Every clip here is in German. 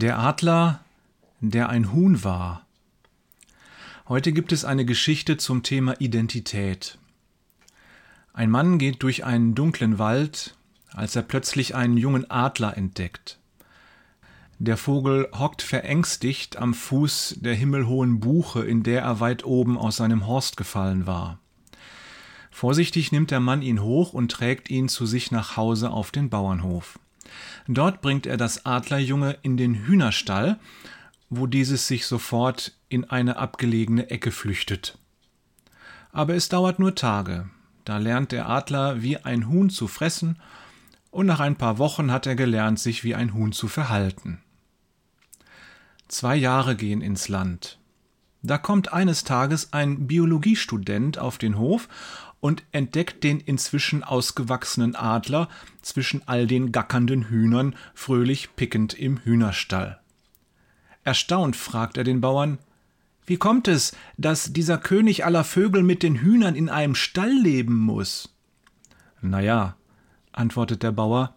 Der Adler, der ein Huhn war. Heute gibt es eine Geschichte zum Thema Identität. Ein Mann geht durch einen dunklen Wald, als er plötzlich einen jungen Adler entdeckt. Der Vogel hockt verängstigt am Fuß der himmelhohen Buche, in der er weit oben aus seinem Horst gefallen war. Vorsichtig nimmt der Mann ihn hoch und trägt ihn zu sich nach Hause auf den Bauernhof. Dort bringt er das Adlerjunge in den Hühnerstall, wo dieses sich sofort in eine abgelegene Ecke flüchtet. Aber es dauert nur Tage. Da lernt der Adler wie ein Huhn zu fressen, und nach ein paar Wochen hat er gelernt, sich wie ein Huhn zu verhalten. Zwei Jahre gehen ins Land. Da kommt eines Tages ein Biologiestudent auf den Hof und entdeckt den inzwischen ausgewachsenen Adler zwischen all den gackernden Hühnern fröhlich pickend im Hühnerstall. Erstaunt fragt er den Bauern Wie kommt es, dass dieser König aller Vögel mit den Hühnern in einem Stall leben muss? Na ja, antwortet der Bauer,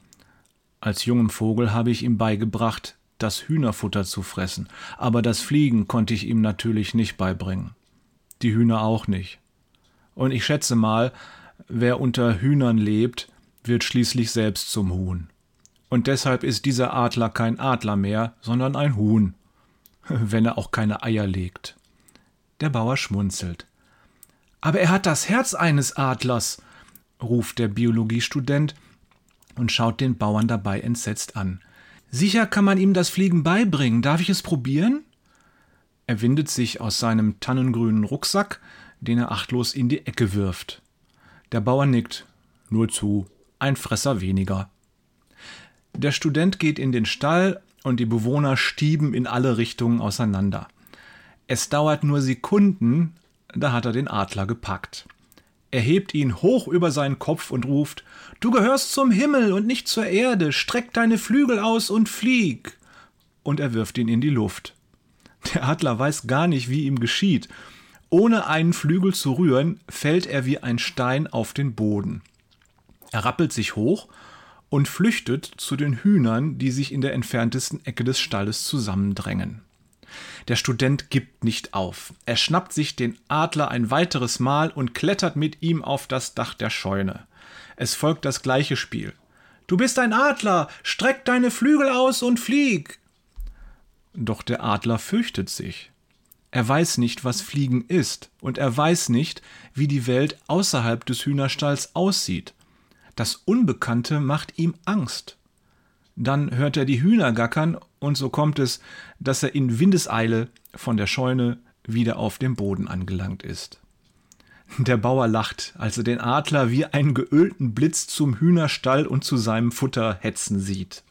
als jungem Vogel habe ich ihm beigebracht, das Hühnerfutter zu fressen, aber das Fliegen konnte ich ihm natürlich nicht beibringen. Die Hühner auch nicht. Und ich schätze mal, wer unter Hühnern lebt, wird schließlich selbst zum Huhn. Und deshalb ist dieser Adler kein Adler mehr, sondern ein Huhn, wenn er auch keine Eier legt. Der Bauer schmunzelt. Aber er hat das Herz eines Adlers, ruft der Biologiestudent und schaut den Bauern dabei entsetzt an. Sicher kann man ihm das Fliegen beibringen. Darf ich es probieren? Er windet sich aus seinem tannengrünen Rucksack, den er achtlos in die Ecke wirft. Der Bauer nickt. Nur zu. Ein Fresser weniger. Der Student geht in den Stall und die Bewohner stieben in alle Richtungen auseinander. Es dauert nur Sekunden, da hat er den Adler gepackt. Er hebt ihn hoch über seinen Kopf und ruft Du gehörst zum Himmel und nicht zur Erde, streck deine Flügel aus und flieg. Und er wirft ihn in die Luft. Der Adler weiß gar nicht, wie ihm geschieht, ohne einen Flügel zu rühren, fällt er wie ein Stein auf den Boden. Er rappelt sich hoch und flüchtet zu den Hühnern, die sich in der entferntesten Ecke des Stalles zusammendrängen. Der Student gibt nicht auf. Er schnappt sich den Adler ein weiteres Mal und klettert mit ihm auf das Dach der Scheune. Es folgt das gleiche Spiel. Du bist ein Adler, streck deine Flügel aus und flieg. Doch der Adler fürchtet sich. Er weiß nicht, was Fliegen ist, und er weiß nicht, wie die Welt außerhalb des Hühnerstalls aussieht. Das Unbekannte macht ihm Angst. Dann hört er die Hühner gackern, und so kommt es, dass er in Windeseile von der Scheune wieder auf dem Boden angelangt ist. Der Bauer lacht, als er den Adler wie einen geölten Blitz zum Hühnerstall und zu seinem Futter hetzen sieht.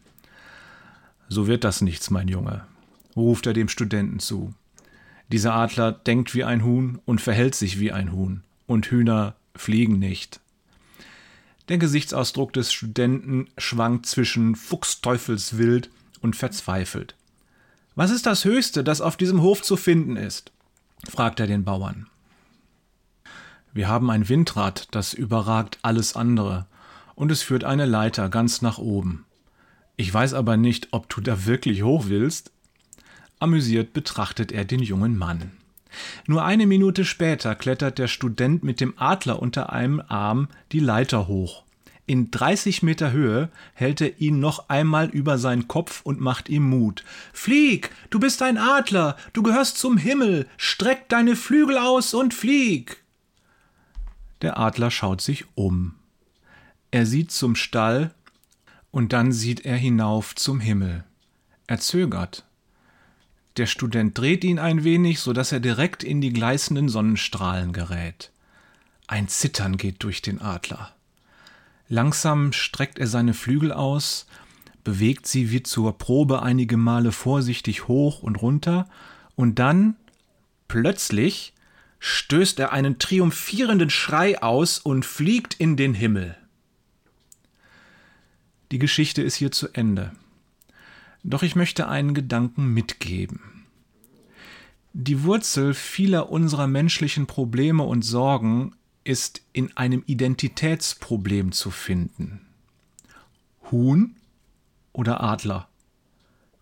So wird das nichts, mein Junge, ruft er dem Studenten zu. Dieser Adler denkt wie ein Huhn und verhält sich wie ein Huhn, und Hühner fliegen nicht. Der Gesichtsausdruck des Studenten schwankt zwischen Fuchsteufelswild und verzweifelt. Was ist das Höchste, das auf diesem Hof zu finden ist? fragt er den Bauern. Wir haben ein Windrad, das überragt alles andere, und es führt eine Leiter ganz nach oben. Ich weiß aber nicht, ob du da wirklich hoch willst. Amüsiert betrachtet er den jungen Mann. Nur eine Minute später klettert der Student mit dem Adler unter einem Arm die Leiter hoch. In 30 Meter Höhe hält er ihn noch einmal über seinen Kopf und macht ihm Mut. Flieg, du bist ein Adler, du gehörst zum Himmel, streck deine Flügel aus und flieg. Der Adler schaut sich um. Er sieht zum Stall und dann sieht er hinauf zum Himmel. Er zögert. Der Student dreht ihn ein wenig, so dass er direkt in die gleißenden Sonnenstrahlen gerät. Ein Zittern geht durch den Adler. Langsam streckt er seine Flügel aus, bewegt sie wie zur Probe einige Male vorsichtig hoch und runter, und dann, plötzlich, stößt er einen triumphierenden Schrei aus und fliegt in den Himmel. Die Geschichte ist hier zu Ende. Doch ich möchte einen Gedanken mitgeben. Die Wurzel vieler unserer menschlichen Probleme und Sorgen ist in einem Identitätsproblem zu finden. Huhn oder Adler?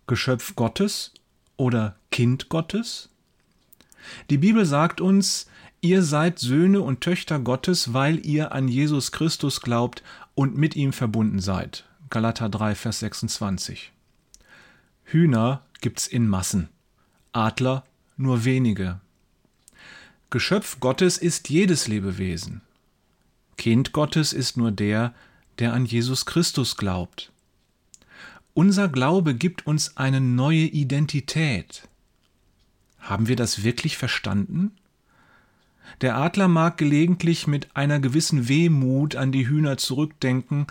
Geschöpf Gottes oder Kind Gottes? Die Bibel sagt uns, ihr seid Söhne und Töchter Gottes, weil ihr an Jesus Christus glaubt und mit ihm verbunden seid. Galater 3, Vers 26. Hühner gibt's in Massen, Adler nur wenige. Geschöpf Gottes ist jedes Lebewesen. Kind Gottes ist nur der, der an Jesus Christus glaubt. Unser Glaube gibt uns eine neue Identität. Haben wir das wirklich verstanden? Der Adler mag gelegentlich mit einer gewissen Wehmut an die Hühner zurückdenken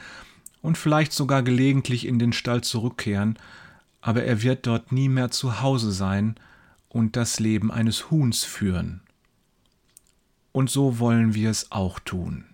und vielleicht sogar gelegentlich in den Stall zurückkehren, aber er wird dort nie mehr zu Hause sein und das Leben eines Huhns führen. Und so wollen wir es auch tun.